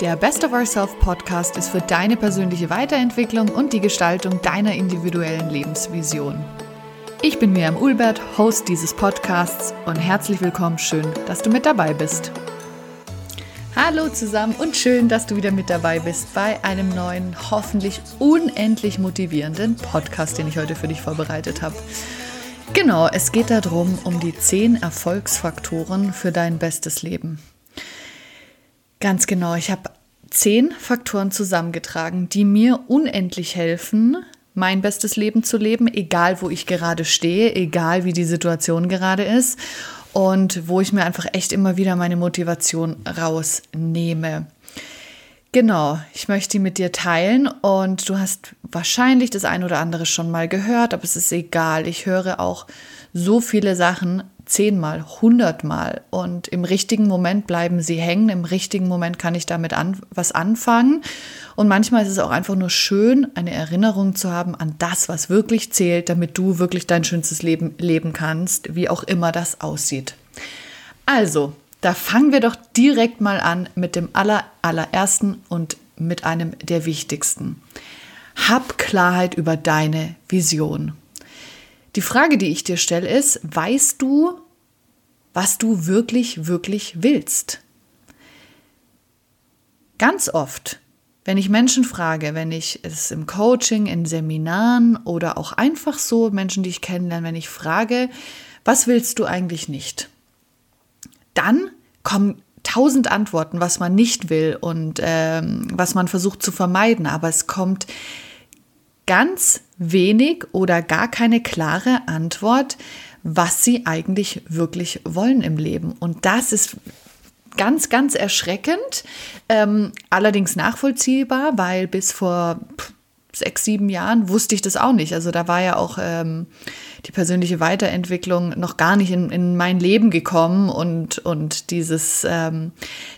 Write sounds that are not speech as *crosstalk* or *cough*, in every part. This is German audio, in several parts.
Der Best of Ourself Podcast ist für deine persönliche Weiterentwicklung und die Gestaltung deiner individuellen Lebensvision. Ich bin Miriam Ulbert, Host dieses Podcasts und herzlich willkommen, schön, dass du mit dabei bist. Hallo zusammen und schön, dass du wieder mit dabei bist bei einem neuen, hoffentlich unendlich motivierenden Podcast, den ich heute für dich vorbereitet habe. Genau, es geht darum, um die zehn Erfolgsfaktoren für dein bestes Leben. Ganz genau, ich habe zehn Faktoren zusammengetragen, die mir unendlich helfen, mein bestes Leben zu leben, egal wo ich gerade stehe, egal wie die Situation gerade ist und wo ich mir einfach echt immer wieder meine Motivation rausnehme. Genau, ich möchte die mit dir teilen und du hast wahrscheinlich das ein oder andere schon mal gehört, aber es ist egal. Ich höre auch so viele Sachen zehnmal, hundertmal und im richtigen Moment bleiben sie hängen. Im richtigen Moment kann ich damit an, was anfangen. Und manchmal ist es auch einfach nur schön, eine Erinnerung zu haben an das, was wirklich zählt, damit du wirklich dein schönstes Leben leben kannst, wie auch immer das aussieht. Also, da fangen wir doch direkt mal an mit dem aller, allerersten und mit einem der wichtigsten. Hab Klarheit über deine Vision. Die Frage, die ich dir stelle, ist, weißt du, was du wirklich, wirklich willst? Ganz oft, wenn ich Menschen frage, wenn ich es im Coaching, in Seminaren oder auch einfach so Menschen, die ich kennenlerne, wenn ich frage, was willst du eigentlich nicht? Dann kommen tausend Antworten, was man nicht will und ähm, was man versucht zu vermeiden, aber es kommt ganz wenig oder gar keine klare Antwort, was sie eigentlich wirklich wollen im Leben. Und das ist ganz, ganz erschreckend, ähm, allerdings nachvollziehbar, weil bis vor sechs, sieben Jahren wusste ich das auch nicht. Also da war ja auch ähm, die persönliche Weiterentwicklung noch gar nicht in, in mein Leben gekommen und, und dieses, ähm,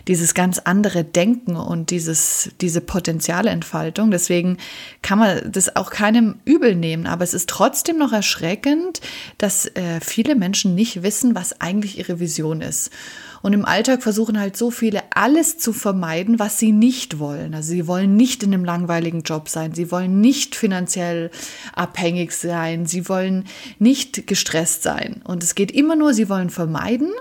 dieses ganz andere Denken und dieses, diese Potenzialentfaltung. Deswegen kann man das auch keinem übel nehmen. Aber es ist trotzdem noch erschreckend, dass äh, viele Menschen nicht wissen, was eigentlich ihre Vision ist. Und im Alltag versuchen halt so viele alles zu vermeiden, was sie nicht wollen. Also sie wollen nicht in einem langweiligen Job sein, sie wollen nicht finanziell abhängig sein, sie wollen nicht gestresst sein. Und es geht immer nur, sie wollen vermeiden,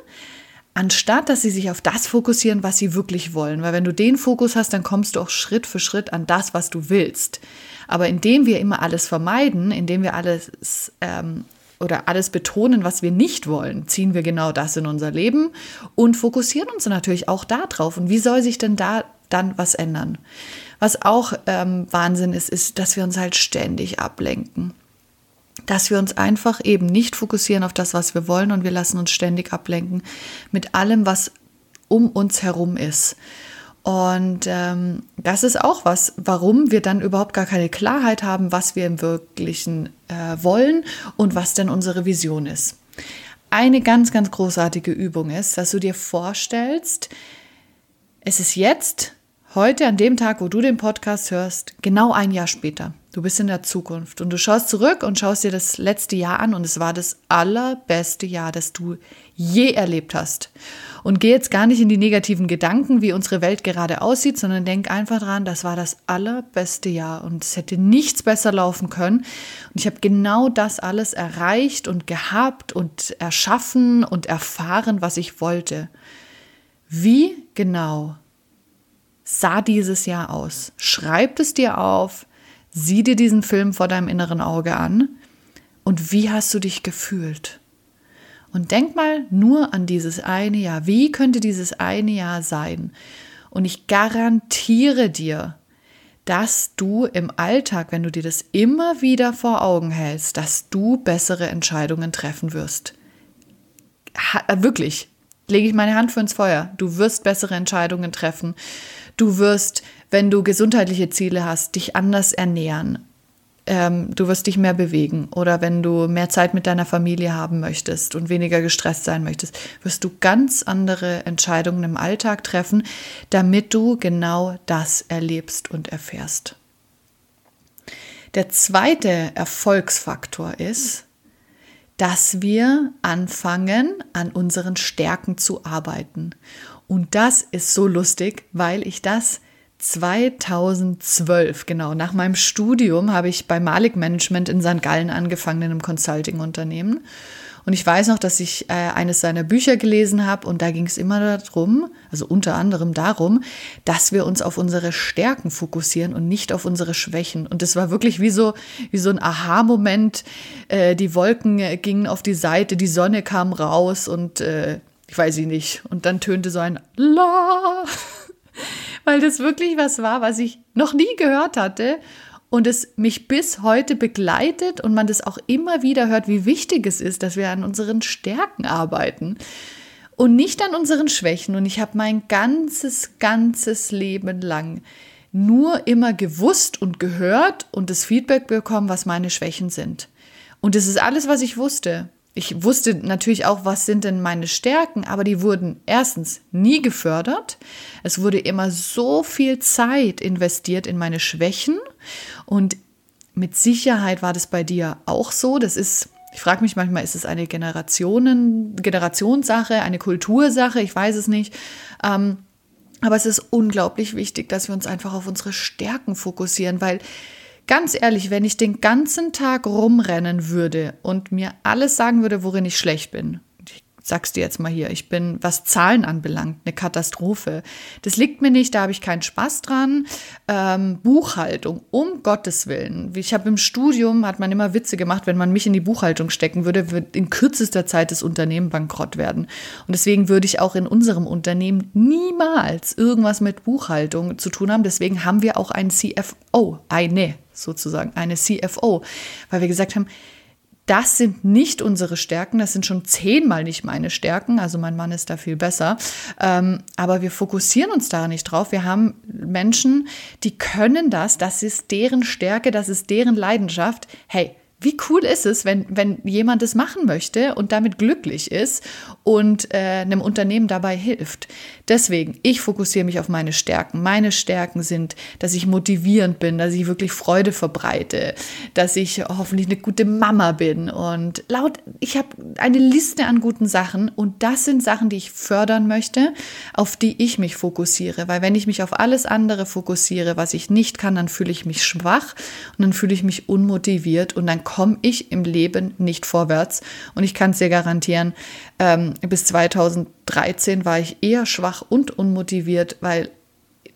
anstatt dass sie sich auf das fokussieren, was sie wirklich wollen. Weil wenn du den Fokus hast, dann kommst du auch Schritt für Schritt an das, was du willst. Aber indem wir immer alles vermeiden, indem wir alles ähm, oder alles betonen, was wir nicht wollen, ziehen wir genau das in unser Leben und fokussieren uns natürlich auch darauf. Und wie soll sich denn da dann was ändern? Was auch ähm, Wahnsinn ist, ist, dass wir uns halt ständig ablenken. Dass wir uns einfach eben nicht fokussieren auf das, was wir wollen und wir lassen uns ständig ablenken mit allem, was um uns herum ist. Und ähm, das ist auch was, warum wir dann überhaupt gar keine Klarheit haben, was wir im Wirklichen äh, wollen und was denn unsere Vision ist. Eine ganz, ganz großartige Übung ist, dass du dir vorstellst, es ist jetzt, heute an dem Tag, wo du den Podcast hörst, genau ein Jahr später. Du bist in der Zukunft und du schaust zurück und schaust dir das letzte Jahr an und es war das allerbeste Jahr, das du je erlebt hast. Und geh jetzt gar nicht in die negativen Gedanken, wie unsere Welt gerade aussieht, sondern denk einfach dran, das war das allerbeste Jahr und es hätte nichts besser laufen können. Und ich habe genau das alles erreicht und gehabt und erschaffen und erfahren, was ich wollte. Wie genau sah dieses Jahr aus? Schreib es dir auf Sieh dir diesen Film vor deinem inneren Auge an und wie hast du dich gefühlt? Und denk mal nur an dieses eine Jahr. Wie könnte dieses eine Jahr sein? Und ich garantiere dir, dass du im Alltag, wenn du dir das immer wieder vor Augen hältst, dass du bessere Entscheidungen treffen wirst. Ha, wirklich, lege ich meine Hand für ins Feuer. Du wirst bessere Entscheidungen treffen. Du wirst, wenn du gesundheitliche Ziele hast, dich anders ernähren. Ähm, du wirst dich mehr bewegen. Oder wenn du mehr Zeit mit deiner Familie haben möchtest und weniger gestresst sein möchtest, wirst du ganz andere Entscheidungen im Alltag treffen, damit du genau das erlebst und erfährst. Der zweite Erfolgsfaktor ist, dass wir anfangen, an unseren Stärken zu arbeiten. Und das ist so lustig, weil ich das 2012, genau, nach meinem Studium habe ich bei Malik Management in St. Gallen angefangen, in einem Consulting-Unternehmen. Und ich weiß noch, dass ich äh, eines seiner Bücher gelesen habe und da ging es immer darum, also unter anderem darum, dass wir uns auf unsere Stärken fokussieren und nicht auf unsere Schwächen. Und das war wirklich wie so, wie so ein Aha-Moment. Äh, die Wolken äh, gingen auf die Seite, die Sonne kam raus und äh, ich weiß sie nicht. Und dann tönte so ein La, *laughs* weil das wirklich was war, was ich noch nie gehört hatte und es mich bis heute begleitet und man das auch immer wieder hört, wie wichtig es ist, dass wir an unseren Stärken arbeiten und nicht an unseren Schwächen. Und ich habe mein ganzes, ganzes Leben lang nur immer gewusst und gehört und das Feedback bekommen, was meine Schwächen sind. Und das ist alles, was ich wusste. Ich wusste natürlich auch, was sind denn meine Stärken, aber die wurden erstens nie gefördert. Es wurde immer so viel Zeit investiert in meine Schwächen und mit Sicherheit war das bei dir auch so. Das ist, ich frage mich manchmal, ist es eine Generationen, Generationssache, eine Kultursache? Ich weiß es nicht. Ähm, aber es ist unglaublich wichtig, dass wir uns einfach auf unsere Stärken fokussieren, weil Ganz ehrlich, wenn ich den ganzen Tag rumrennen würde und mir alles sagen würde, worin ich schlecht bin, ich sag's dir jetzt mal hier, ich bin, was Zahlen anbelangt, eine Katastrophe. Das liegt mir nicht, da habe ich keinen Spaß dran. Ähm, Buchhaltung, um Gottes Willen. Ich habe im Studium, hat man immer Witze gemacht, wenn man mich in die Buchhaltung stecken würde, wird in kürzester Zeit das Unternehmen bankrott werden. Und deswegen würde ich auch in unserem Unternehmen niemals irgendwas mit Buchhaltung zu tun haben. Deswegen haben wir auch einen CFO, eine sozusagen, eine CFO, weil wir gesagt haben, das sind nicht unsere Stärken, das sind schon zehnmal nicht meine Stärken, also mein Mann ist da viel besser, ähm, aber wir fokussieren uns da nicht drauf. Wir haben Menschen, die können das, das ist deren Stärke, das ist deren Leidenschaft. Hey, wie cool ist es, wenn, wenn jemand es machen möchte und damit glücklich ist und äh, einem Unternehmen dabei hilft. Deswegen, ich fokussiere mich auf meine Stärken. Meine Stärken sind, dass ich motivierend bin, dass ich wirklich Freude verbreite, dass ich hoffentlich eine gute Mama bin und laut, ich habe eine Liste an guten Sachen und das sind Sachen, die ich fördern möchte, auf die ich mich fokussiere, weil wenn ich mich auf alles andere fokussiere, was ich nicht kann, dann fühle ich mich schwach und dann fühle ich mich unmotiviert und dann komme ich im Leben nicht vorwärts. Und ich kann es dir garantieren, ähm, bis 2013 war ich eher schwach und unmotiviert, weil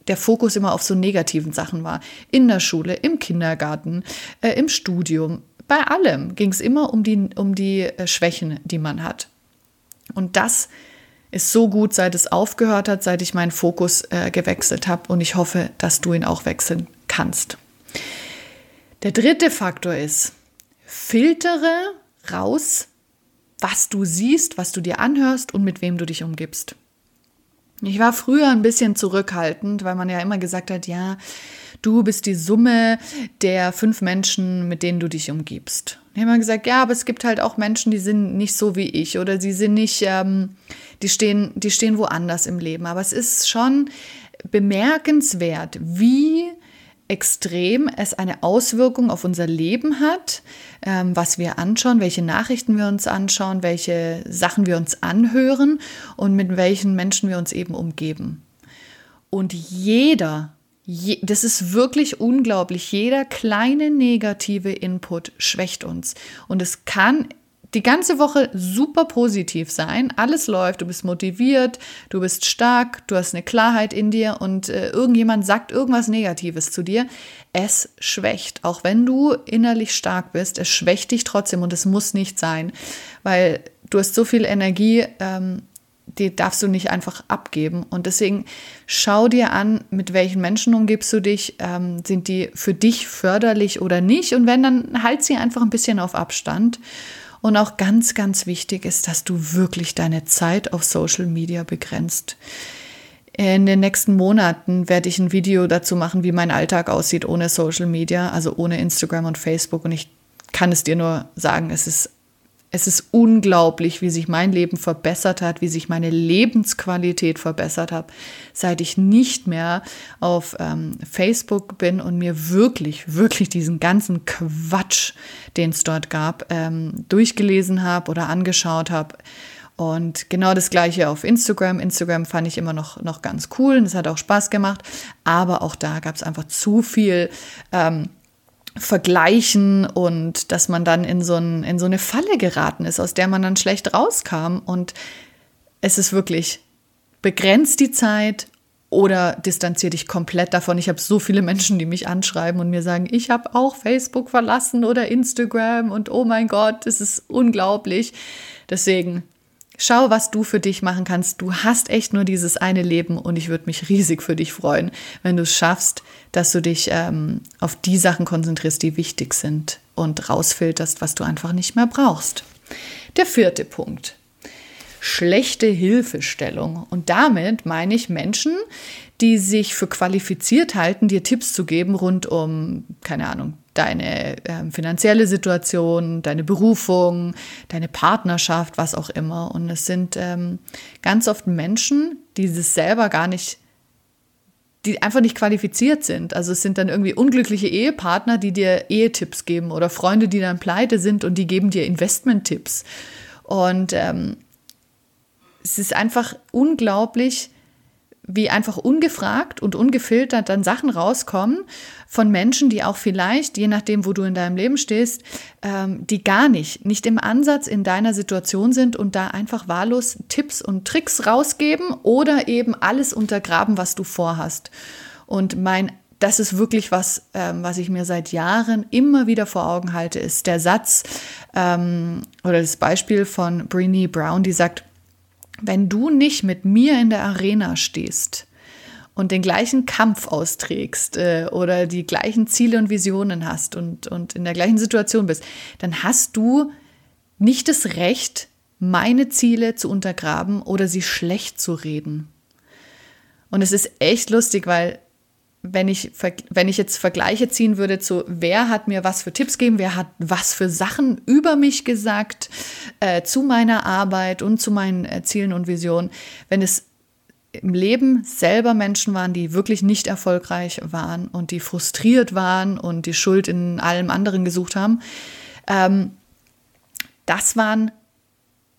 der Fokus immer auf so negativen Sachen war. In der Schule, im Kindergarten, äh, im Studium, bei allem ging es immer um die, um die äh, Schwächen, die man hat. Und das ist so gut, seit es aufgehört hat, seit ich meinen Fokus äh, gewechselt habe. Und ich hoffe, dass du ihn auch wechseln kannst. Der dritte Faktor ist, filtere raus, was du siehst, was du dir anhörst und mit wem du dich umgibst. Ich war früher ein bisschen zurückhaltend, weil man ja immer gesagt hat, ja, du bist die Summe der fünf Menschen, mit denen du dich umgibst. Ich habe immer gesagt, ja, aber es gibt halt auch Menschen, die sind nicht so wie ich oder sie sind nicht, ähm, die stehen, die stehen woanders im Leben. Aber es ist schon bemerkenswert, wie extrem es eine Auswirkung auf unser Leben hat, ähm, was wir anschauen, welche Nachrichten wir uns anschauen, welche Sachen wir uns anhören und mit welchen Menschen wir uns eben umgeben. Und jeder, je, das ist wirklich unglaublich, jeder kleine negative Input schwächt uns. Und es kann die ganze Woche super positiv sein. Alles läuft, du bist motiviert, du bist stark, du hast eine Klarheit in dir und äh, irgendjemand sagt irgendwas Negatives zu dir. Es schwächt, auch wenn du innerlich stark bist, es schwächt dich trotzdem und es muss nicht sein, weil du hast so viel Energie, ähm, die darfst du nicht einfach abgeben. Und deswegen schau dir an, mit welchen Menschen umgibst du dich, ähm, sind die für dich förderlich oder nicht. Und wenn, dann halt sie einfach ein bisschen auf Abstand. Und auch ganz, ganz wichtig ist, dass du wirklich deine Zeit auf Social Media begrenzt. In den nächsten Monaten werde ich ein Video dazu machen, wie mein Alltag aussieht ohne Social Media, also ohne Instagram und Facebook. Und ich kann es dir nur sagen, es ist es ist unglaublich, wie sich mein Leben verbessert hat, wie sich meine Lebensqualität verbessert hat, seit ich nicht mehr auf ähm, Facebook bin und mir wirklich, wirklich diesen ganzen Quatsch, den es dort gab, ähm, durchgelesen habe oder angeschaut habe. Und genau das gleiche auf Instagram. Instagram fand ich immer noch, noch ganz cool und es hat auch Spaß gemacht. Aber auch da gab es einfach zu viel ähm, Vergleichen und dass man dann in so, ein, in so eine Falle geraten ist, aus der man dann schlecht rauskam. Und es ist wirklich begrenzt die Zeit oder distanziere dich komplett davon. Ich habe so viele Menschen, die mich anschreiben und mir sagen, ich habe auch Facebook verlassen oder Instagram und oh mein Gott, es ist unglaublich. Deswegen Schau, was du für dich machen kannst. Du hast echt nur dieses eine Leben und ich würde mich riesig für dich freuen, wenn du es schaffst, dass du dich ähm, auf die Sachen konzentrierst, die wichtig sind und rausfilterst, was du einfach nicht mehr brauchst. Der vierte Punkt. Schlechte Hilfestellung. Und damit meine ich Menschen, die sich für qualifiziert halten, dir Tipps zu geben rund um, keine Ahnung, deine äh, finanzielle Situation, deine Berufung, deine Partnerschaft, was auch immer. Und es sind ähm, ganz oft Menschen, die es selber gar nicht, die einfach nicht qualifiziert sind. Also es sind dann irgendwie unglückliche Ehepartner, die dir Ehetipps geben oder Freunde, die dann pleite sind und die geben dir Investmenttipps. Und ähm, es ist einfach unglaublich, wie einfach ungefragt und ungefiltert dann Sachen rauskommen von Menschen, die auch vielleicht, je nachdem, wo du in deinem Leben stehst, ähm, die gar nicht, nicht im Ansatz in deiner Situation sind und da einfach wahllos Tipps und Tricks rausgeben oder eben alles untergraben, was du vorhast. Und mein das ist wirklich was, ähm, was ich mir seit Jahren immer wieder vor Augen halte, ist der Satz ähm, oder das Beispiel von Brene Brown, die sagt, wenn du nicht mit mir in der Arena stehst und den gleichen Kampf austrägst äh, oder die gleichen Ziele und Visionen hast und, und in der gleichen Situation bist, dann hast du nicht das Recht, meine Ziele zu untergraben oder sie schlecht zu reden. Und es ist echt lustig, weil wenn ich, wenn ich jetzt Vergleiche ziehen würde zu, wer hat mir was für Tipps gegeben, wer hat was für Sachen über mich gesagt, äh, zu meiner Arbeit und zu meinen äh, Zielen und Visionen, wenn es im Leben selber Menschen waren, die wirklich nicht erfolgreich waren und die frustriert waren und die Schuld in allem anderen gesucht haben, ähm, das waren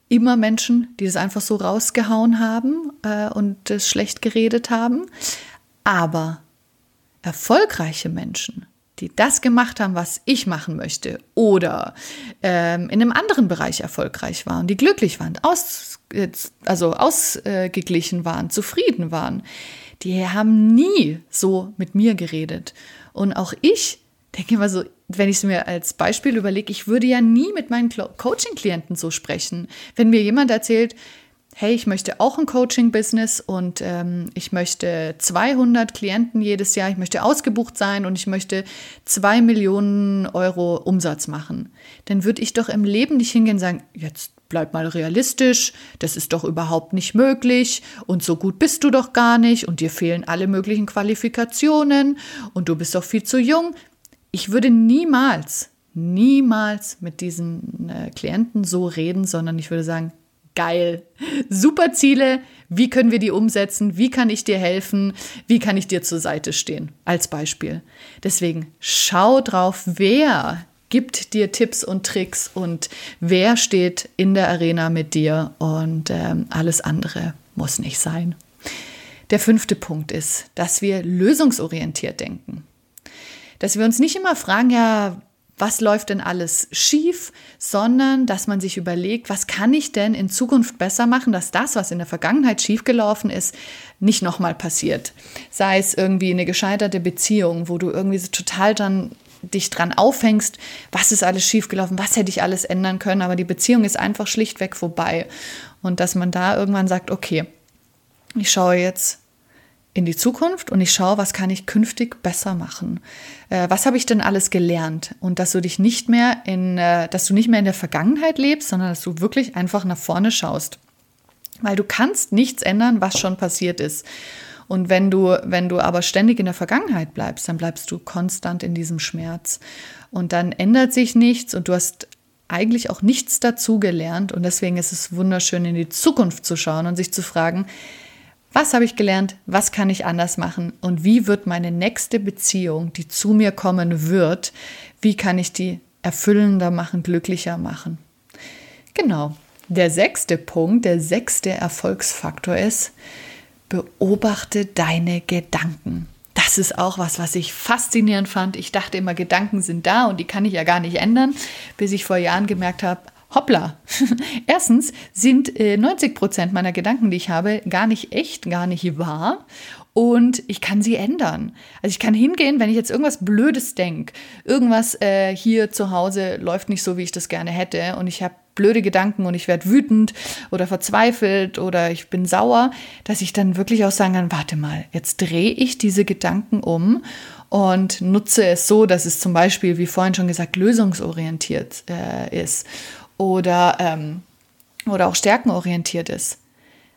immer Menschen, die es einfach so rausgehauen haben äh, und es schlecht geredet haben. Aber erfolgreiche Menschen, die das gemacht haben, was ich machen möchte, oder ähm, in einem anderen Bereich erfolgreich waren, die glücklich waren, aus, also ausgeglichen waren, zufrieden waren, die haben nie so mit mir geredet. Und auch ich denke immer so, wenn ich es mir als Beispiel überlege, ich würde ja nie mit meinen Coaching-Klienten so sprechen. Wenn mir jemand erzählt, hey, ich möchte auch ein Coaching-Business und ähm, ich möchte 200 Klienten jedes Jahr, ich möchte ausgebucht sein und ich möchte 2 Millionen Euro Umsatz machen, dann würde ich doch im Leben nicht hingehen und sagen, jetzt bleib mal realistisch, das ist doch überhaupt nicht möglich und so gut bist du doch gar nicht und dir fehlen alle möglichen Qualifikationen und du bist doch viel zu jung. Ich würde niemals, niemals mit diesen äh, Klienten so reden, sondern ich würde sagen, Geil. Super Ziele. Wie können wir die umsetzen? Wie kann ich dir helfen? Wie kann ich dir zur Seite stehen? Als Beispiel. Deswegen schau drauf, wer gibt dir Tipps und Tricks und wer steht in der Arena mit dir und ähm, alles andere muss nicht sein. Der fünfte Punkt ist, dass wir lösungsorientiert denken. Dass wir uns nicht immer fragen, ja, was läuft denn alles schief, sondern dass man sich überlegt, was kann ich denn in Zukunft besser machen, dass das, was in der Vergangenheit schiefgelaufen ist, nicht nochmal passiert. Sei es irgendwie eine gescheiterte Beziehung, wo du irgendwie so total dann dich dran aufhängst, was ist alles schiefgelaufen, was hätte ich alles ändern können, aber die Beziehung ist einfach schlichtweg vorbei. Und dass man da irgendwann sagt, okay, ich schaue jetzt in die Zukunft und ich schaue, was kann ich künftig besser machen. Äh, was habe ich denn alles gelernt? Und dass du dich nicht mehr in, äh, dass du nicht mehr in der Vergangenheit lebst, sondern dass du wirklich einfach nach vorne schaust. Weil du kannst nichts ändern, was schon passiert ist. Und wenn du, wenn du aber ständig in der Vergangenheit bleibst, dann bleibst du konstant in diesem Schmerz. Und dann ändert sich nichts und du hast eigentlich auch nichts dazu gelernt. Und deswegen ist es wunderschön, in die Zukunft zu schauen und sich zu fragen, was habe ich gelernt? Was kann ich anders machen? Und wie wird meine nächste Beziehung, die zu mir kommen wird, wie kann ich die erfüllender machen, glücklicher machen? Genau. Der sechste Punkt, der sechste Erfolgsfaktor ist, beobachte deine Gedanken. Das ist auch was, was ich faszinierend fand. Ich dachte immer, Gedanken sind da und die kann ich ja gar nicht ändern, bis ich vor Jahren gemerkt habe, hoppla. *laughs* Erstens sind äh, 90 Prozent meiner Gedanken, die ich habe, gar nicht echt, gar nicht wahr und ich kann sie ändern. Also ich kann hingehen, wenn ich jetzt irgendwas Blödes denke, irgendwas äh, hier zu Hause läuft nicht so, wie ich das gerne hätte und ich habe blöde Gedanken und ich werde wütend oder verzweifelt oder ich bin sauer, dass ich dann wirklich auch sagen kann, warte mal, jetzt drehe ich diese Gedanken um und nutze es so, dass es zum Beispiel, wie vorhin schon gesagt, lösungsorientiert äh, ist oder, ähm, oder auch stärkenorientiert ist.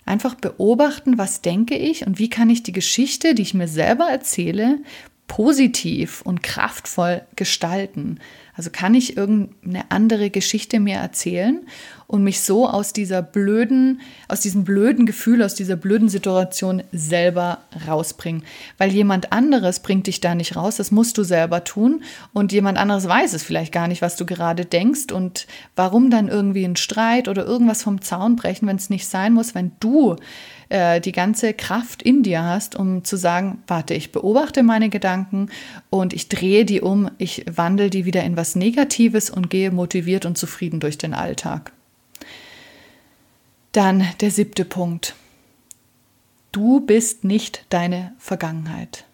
Einfach beobachten, was denke ich und wie kann ich die Geschichte, die ich mir selber erzähle, positiv und kraftvoll gestalten. Also kann ich irgendeine andere Geschichte mir erzählen und mich so aus dieser blöden, aus diesem blöden Gefühl, aus dieser blöden Situation selber rausbringen. Weil jemand anderes bringt dich da nicht raus, das musst du selber tun und jemand anderes weiß es vielleicht gar nicht, was du gerade denkst und warum dann irgendwie ein Streit oder irgendwas vom Zaun brechen, wenn es nicht sein muss, wenn du äh, die ganze Kraft in dir hast, um zu sagen, warte, ich beobachte meine Gedanken und ich drehe die um, ich wandle die wieder in was Negatives und gehe motiviert und zufrieden durch den Alltag. Dann der siebte Punkt. Du bist nicht deine Vergangenheit.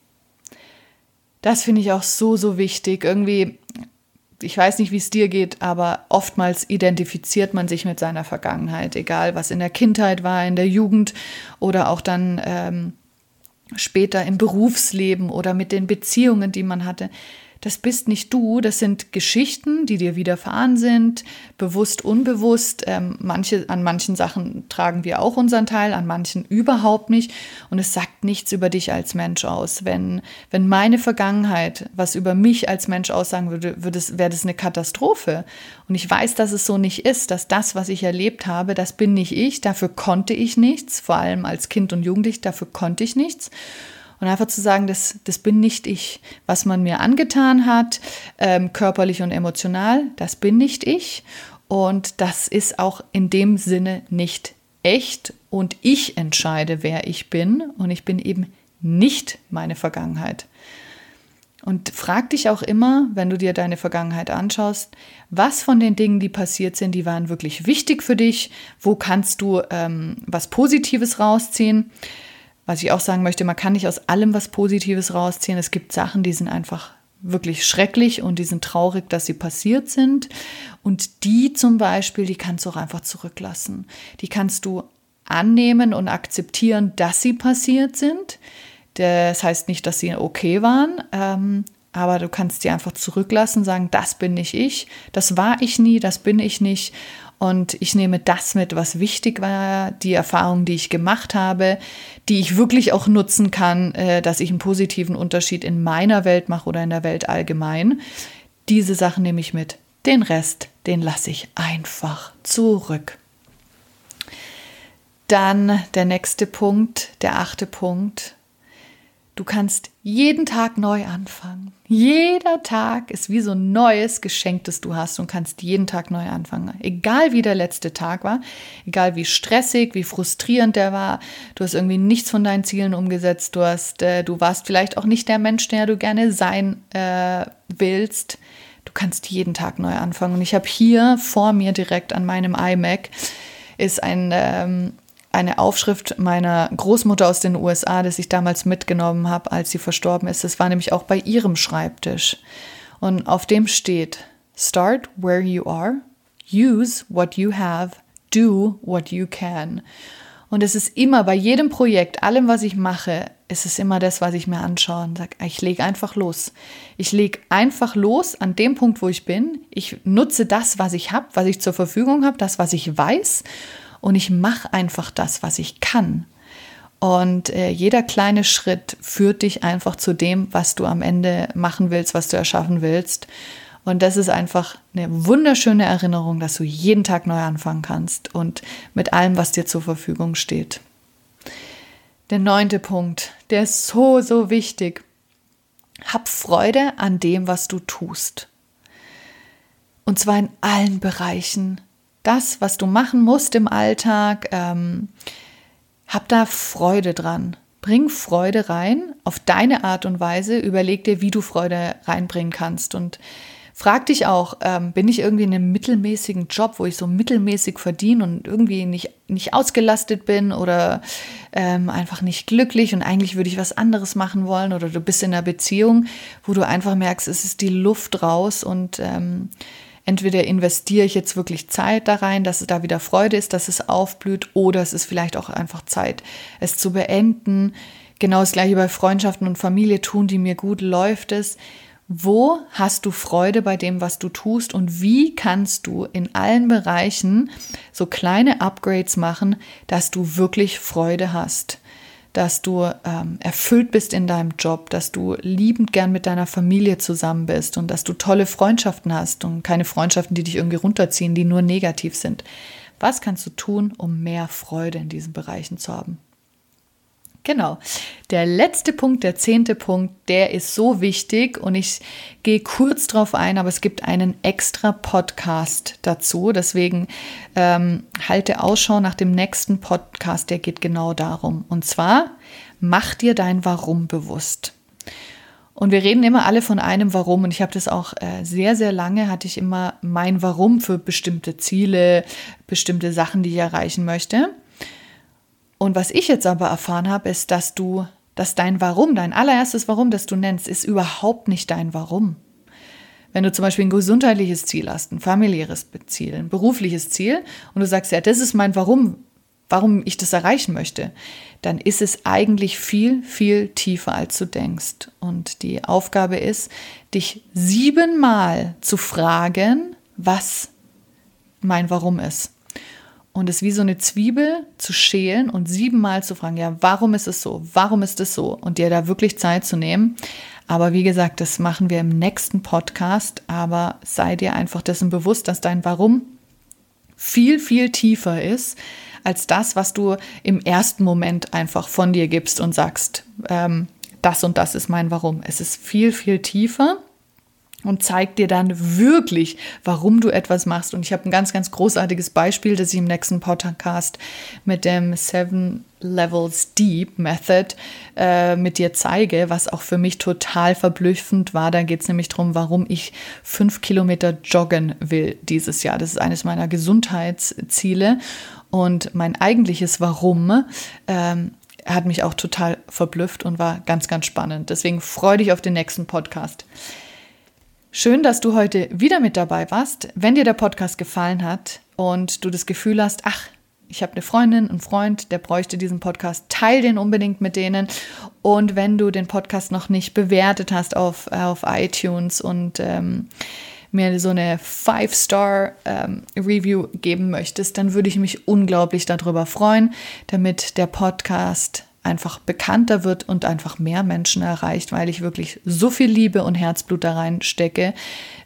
Das finde ich auch so, so wichtig. Irgendwie ich weiß nicht, wie es dir geht, aber oftmals identifiziert man sich mit seiner Vergangenheit, egal was in der Kindheit war, in der Jugend oder auch dann ähm, später im Berufsleben oder mit den Beziehungen, die man hatte das bist nicht du, das sind Geschichten, die dir widerfahren sind, bewusst, unbewusst. Ähm, manche, an manchen Sachen tragen wir auch unseren Teil, an manchen überhaupt nicht. Und es sagt nichts über dich als Mensch aus. Wenn, wenn meine Vergangenheit was über mich als Mensch aussagen würde, würde es, wäre das eine Katastrophe. Und ich weiß, dass es so nicht ist, dass das, was ich erlebt habe, das bin nicht ich, dafür konnte ich nichts, vor allem als Kind und Jugendlich, dafür konnte ich nichts. Und einfach zu sagen, das, das bin nicht ich. Was man mir angetan hat, ähm, körperlich und emotional, das bin nicht ich. Und das ist auch in dem Sinne nicht echt. Und ich entscheide, wer ich bin. Und ich bin eben nicht meine Vergangenheit. Und frag dich auch immer, wenn du dir deine Vergangenheit anschaust, was von den Dingen, die passiert sind, die waren wirklich wichtig für dich? Wo kannst du ähm, was Positives rausziehen? Was ich auch sagen möchte, man kann nicht aus allem was Positives rausziehen. Es gibt Sachen, die sind einfach wirklich schrecklich und die sind traurig, dass sie passiert sind. Und die zum Beispiel, die kannst du auch einfach zurücklassen. Die kannst du annehmen und akzeptieren, dass sie passiert sind. Das heißt nicht, dass sie okay waren, ähm, aber du kannst sie einfach zurücklassen, sagen, das bin nicht ich, das war ich nie, das bin ich nicht. Und ich nehme das mit, was wichtig war, die Erfahrung, die ich gemacht habe, die ich wirklich auch nutzen kann, äh, dass ich einen positiven Unterschied in meiner Welt mache oder in der Welt allgemein. Diese Sachen nehme ich mit. Den Rest, den lasse ich einfach zurück. Dann der nächste Punkt, der achte Punkt, Du kannst jeden Tag neu anfangen. Jeder Tag ist wie so ein neues Geschenk, das du hast und kannst jeden Tag neu anfangen. Egal wie der letzte Tag war, egal wie stressig, wie frustrierend der war, du hast irgendwie nichts von deinen Zielen umgesetzt, du hast, äh, du warst vielleicht auch nicht der Mensch, der du gerne sein äh, willst. Du kannst jeden Tag neu anfangen. Und ich habe hier vor mir direkt an meinem iMac ist ein ähm, eine Aufschrift meiner Großmutter aus den USA, das ich damals mitgenommen habe, als sie verstorben ist. Das war nämlich auch bei ihrem Schreibtisch. Und auf dem steht, Start where you are, use what you have, do what you can. Und es ist immer bei jedem Projekt, allem, was ich mache, ist es immer das, was ich mir anschaue und sage, ich lege einfach los. Ich lege einfach los an dem Punkt, wo ich bin. Ich nutze das, was ich habe, was ich zur Verfügung habe, das, was ich weiß und ich mache einfach das, was ich kann. Und äh, jeder kleine Schritt führt dich einfach zu dem, was du am Ende machen willst, was du erschaffen willst. Und das ist einfach eine wunderschöne Erinnerung, dass du jeden Tag neu anfangen kannst und mit allem, was dir zur Verfügung steht. Der neunte Punkt, der ist so, so wichtig. Hab Freude an dem, was du tust. Und zwar in allen Bereichen das, was du machen musst im Alltag, ähm, hab da Freude dran. Bring Freude rein auf deine Art und Weise. Überleg dir, wie du Freude reinbringen kannst. Und frag dich auch, ähm, bin ich irgendwie in einem mittelmäßigen Job, wo ich so mittelmäßig verdiene und irgendwie nicht, nicht ausgelastet bin oder ähm, einfach nicht glücklich und eigentlich würde ich was anderes machen wollen oder du bist in einer Beziehung, wo du einfach merkst, es ist die Luft raus und ähm, entweder investiere ich jetzt wirklich Zeit da rein, dass es da wieder Freude ist, dass es aufblüht, oder es ist vielleicht auch einfach Zeit, es zu beenden. Genau das gleiche bei Freundschaften und Familie tun, die mir gut läuft es. Wo hast du Freude bei dem, was du tust und wie kannst du in allen Bereichen so kleine Upgrades machen, dass du wirklich Freude hast? Dass du ähm, erfüllt bist in deinem Job, dass du liebend gern mit deiner Familie zusammen bist und dass du tolle Freundschaften hast und keine Freundschaften, die dich irgendwie runterziehen, die nur negativ sind. Was kannst du tun, um mehr Freude in diesen Bereichen zu haben? Genau. Der letzte Punkt, der zehnte Punkt, der ist so wichtig und ich gehe kurz drauf ein, aber es gibt einen extra Podcast dazu. Deswegen ähm, halte Ausschau nach dem nächsten Podcast, der geht genau darum. Und zwar, mach dir dein Warum bewusst. Und wir reden immer alle von einem Warum. Und ich habe das auch äh, sehr, sehr lange, hatte ich immer mein Warum für bestimmte Ziele, bestimmte Sachen, die ich erreichen möchte. Und was ich jetzt aber erfahren habe, ist, dass du, dass dein Warum, dein allererstes Warum, das du nennst, ist überhaupt nicht dein Warum. Wenn du zum Beispiel ein gesundheitliches Ziel hast, ein familiäres Ziel, ein berufliches Ziel und du sagst, ja, das ist mein Warum, warum ich das erreichen möchte, dann ist es eigentlich viel, viel tiefer, als du denkst. Und die Aufgabe ist, dich siebenmal zu fragen, was mein Warum ist und es wie so eine Zwiebel zu schälen und siebenmal zu fragen, ja, warum ist es so? Warum ist es so? Und dir da wirklich Zeit zu nehmen. Aber wie gesagt, das machen wir im nächsten Podcast. Aber sei dir einfach dessen bewusst, dass dein Warum viel, viel tiefer ist als das, was du im ersten Moment einfach von dir gibst und sagst, ähm, das und das ist mein Warum. Es ist viel, viel tiefer und zeigt dir dann wirklich, warum du etwas machst. Und ich habe ein ganz, ganz großartiges Beispiel, das ich im nächsten Podcast mit dem Seven Levels Deep Method äh, mit dir zeige, was auch für mich total verblüffend war. Da geht es nämlich darum, warum ich fünf Kilometer joggen will dieses Jahr. Das ist eines meiner Gesundheitsziele. Und mein eigentliches Warum ähm, hat mich auch total verblüfft und war ganz, ganz spannend. Deswegen freue dich auf den nächsten Podcast. Schön, dass du heute wieder mit dabei warst. Wenn dir der Podcast gefallen hat und du das Gefühl hast, ach, ich habe eine Freundin, einen Freund, der bräuchte diesen Podcast, teil den unbedingt mit denen. Und wenn du den Podcast noch nicht bewertet hast auf, auf iTunes und ähm, mir so eine Five-Star-Review ähm, geben möchtest, dann würde ich mich unglaublich darüber freuen, damit der Podcast einfach bekannter wird und einfach mehr Menschen erreicht, weil ich wirklich so viel Liebe und Herzblut da rein stecke,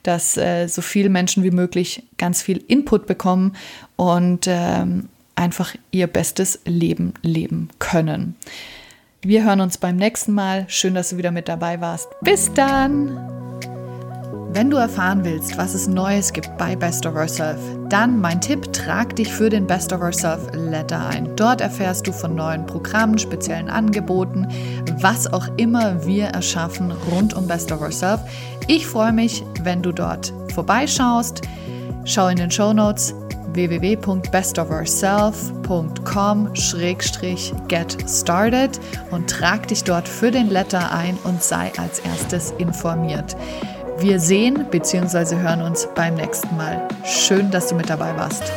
dass äh, so viele Menschen wie möglich ganz viel Input bekommen und ähm, einfach ihr bestes Leben leben können. Wir hören uns beim nächsten Mal. Schön, dass du wieder mit dabei warst. Bis dann! Wenn du erfahren willst, was es Neues gibt bei Best of Ourself, dann mein Tipp, trag dich für den Best of Ourself Letter ein. Dort erfährst du von neuen Programmen, speziellen Angeboten, was auch immer wir erschaffen rund um Best of Ourself. Ich freue mich, wenn du dort vorbeischaust. Schau in den Show Notes www.bestofourself.com-get started und trag dich dort für den Letter ein und sei als erstes informiert. Wir sehen bzw. hören uns beim nächsten Mal. Schön, dass du mit dabei warst.